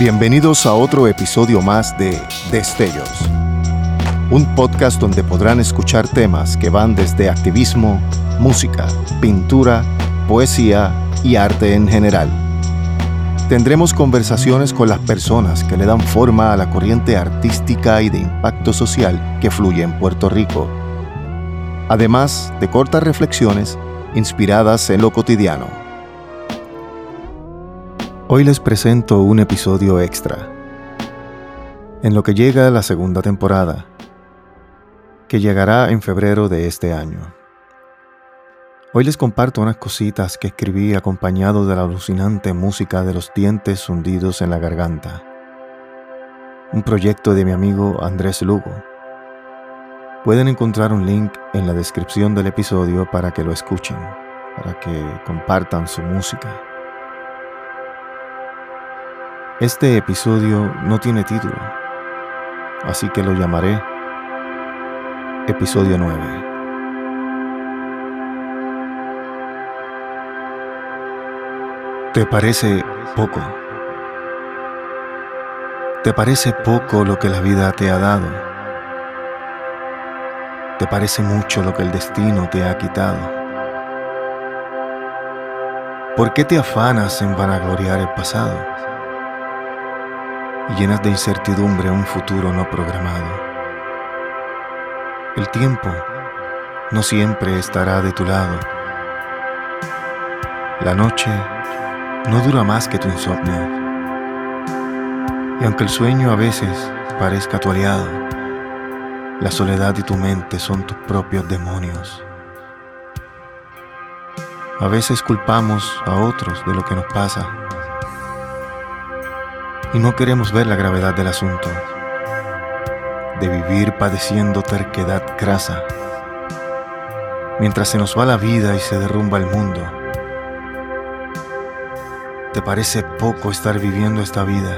Bienvenidos a otro episodio más de Destellos, un podcast donde podrán escuchar temas que van desde activismo, música, pintura, poesía y arte en general. Tendremos conversaciones con las personas que le dan forma a la corriente artística y de impacto social que fluye en Puerto Rico, además de cortas reflexiones inspiradas en lo cotidiano. Hoy les presento un episodio extra, en lo que llega la segunda temporada, que llegará en febrero de este año. Hoy les comparto unas cositas que escribí acompañado de la alucinante música de los dientes hundidos en la garganta. Un proyecto de mi amigo Andrés Lugo. Pueden encontrar un link en la descripción del episodio para que lo escuchen, para que compartan su música. Este episodio no tiene título, así que lo llamaré Episodio 9. ¿Te parece poco? ¿Te parece poco lo que la vida te ha dado? ¿Te parece mucho lo que el destino te ha quitado? ¿Por qué te afanas en vanagloriar el pasado? Y llenas de incertidumbre un futuro no programado. El tiempo no siempre estará de tu lado. La noche no dura más que tu insomnio. Y aunque el sueño a veces parezca tu aliado, la soledad y tu mente son tus propios demonios. A veces culpamos a otros de lo que nos pasa y no queremos ver la gravedad del asunto, de vivir padeciendo terquedad grasa, mientras se nos va la vida y se derrumba el mundo. ¿Te parece poco estar viviendo esta vida?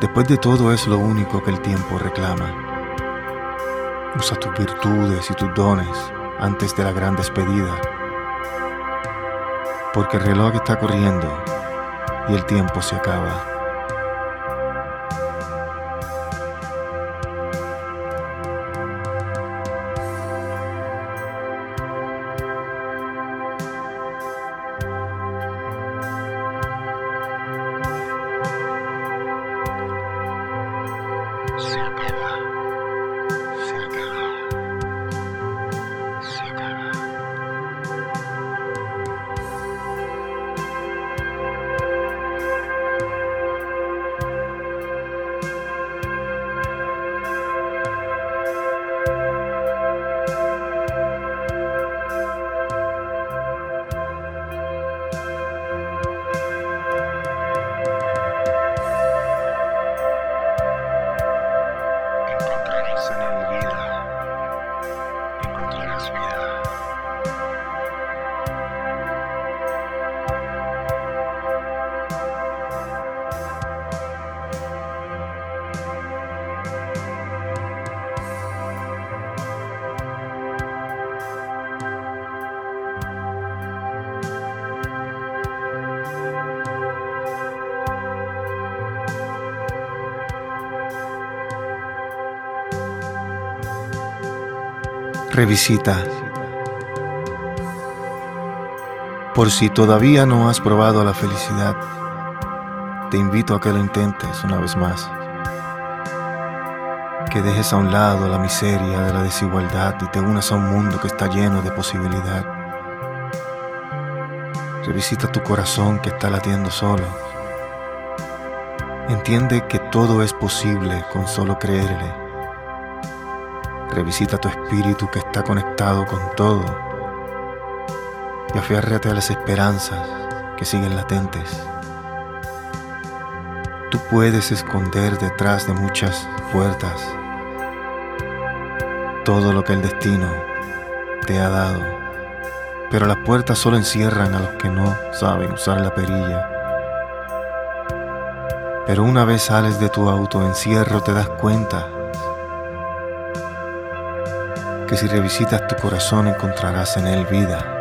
Después de todo es lo único que el tiempo reclama. Usa tus virtudes y tus dones antes de la gran despedida, porque el reloj está corriendo y el tiempo se acaba. Revisita. Por si todavía no has probado la felicidad, te invito a que lo intentes una vez más. Que dejes a un lado la miseria de la desigualdad y te unas a un mundo que está lleno de posibilidad. Revisita tu corazón que está latiendo solo. Entiende que todo es posible con solo creerle Revisita tu espíritu que está conectado con todo y aférrate a las esperanzas que siguen latentes. Tú puedes esconder detrás de muchas puertas todo lo que el destino te ha dado, pero las puertas solo encierran a los que no saben usar la perilla. Pero una vez sales de tu autoencierro te das cuenta que si revisitas tu corazón encontrarás en él vida.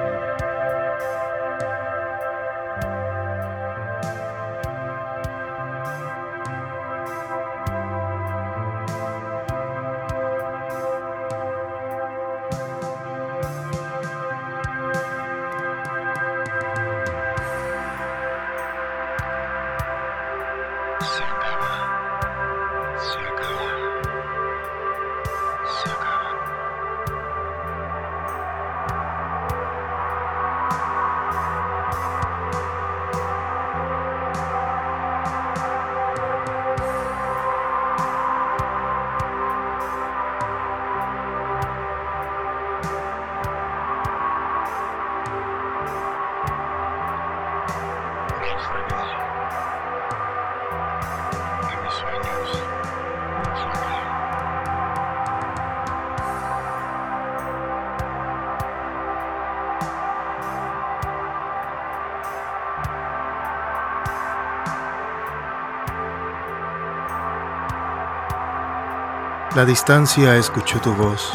La distancia escuchó tu voz,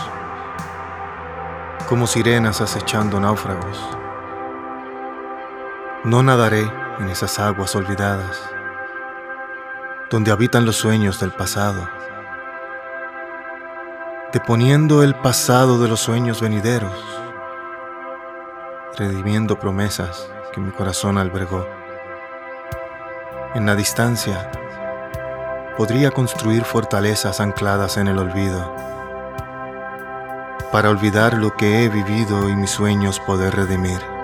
como sirenas acechando náufragos. No nadaré en esas aguas olvidadas, donde habitan los sueños del pasado, deponiendo el pasado de los sueños venideros, redimiendo promesas que mi corazón albergó. En la distancia, podría construir fortalezas ancladas en el olvido, para olvidar lo que he vivido y mis sueños poder redimir.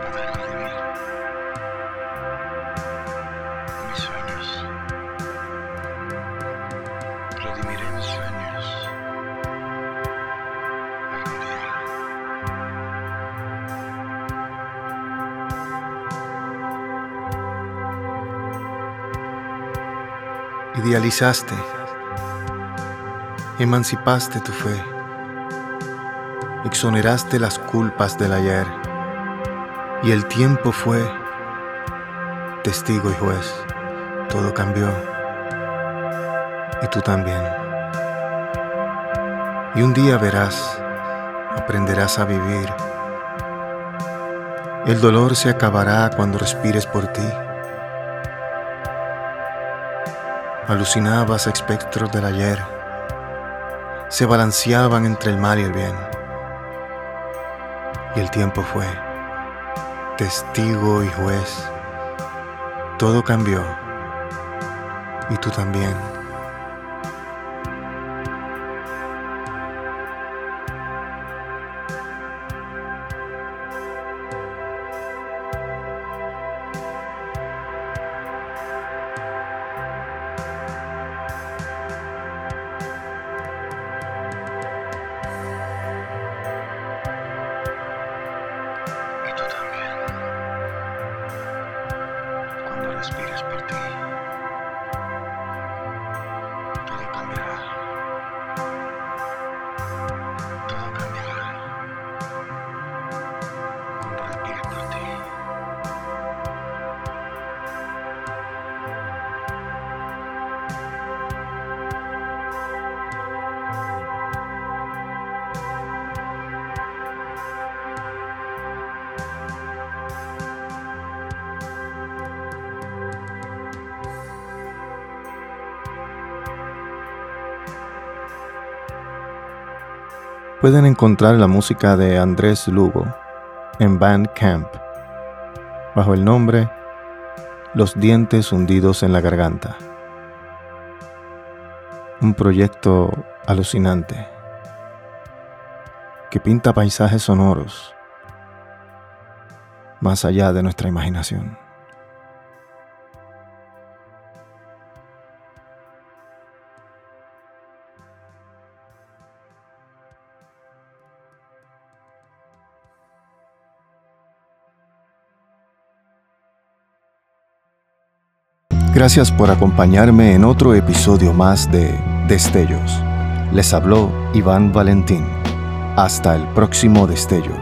Poder. Mis sueños. Mis sueños. Idealizaste, emancipaste tu fe, exoneraste las culpas del ayer y el tiempo fue testigo y juez. Todo cambió y tú también. Y un día verás, aprenderás a vivir. El dolor se acabará cuando respires por ti. Alucinabas espectros del ayer. Se balanceaban entre el mal y el bien. Y el tiempo fue testigo y juez. Todo cambió. Y tú también. Pueden encontrar la música de Andrés Lugo en Bandcamp bajo el nombre Los dientes hundidos en la garganta. Un proyecto alucinante que pinta paisajes sonoros más allá de nuestra imaginación. Gracias por acompañarme en otro episodio más de Destellos. Les habló Iván Valentín. Hasta el próximo destello.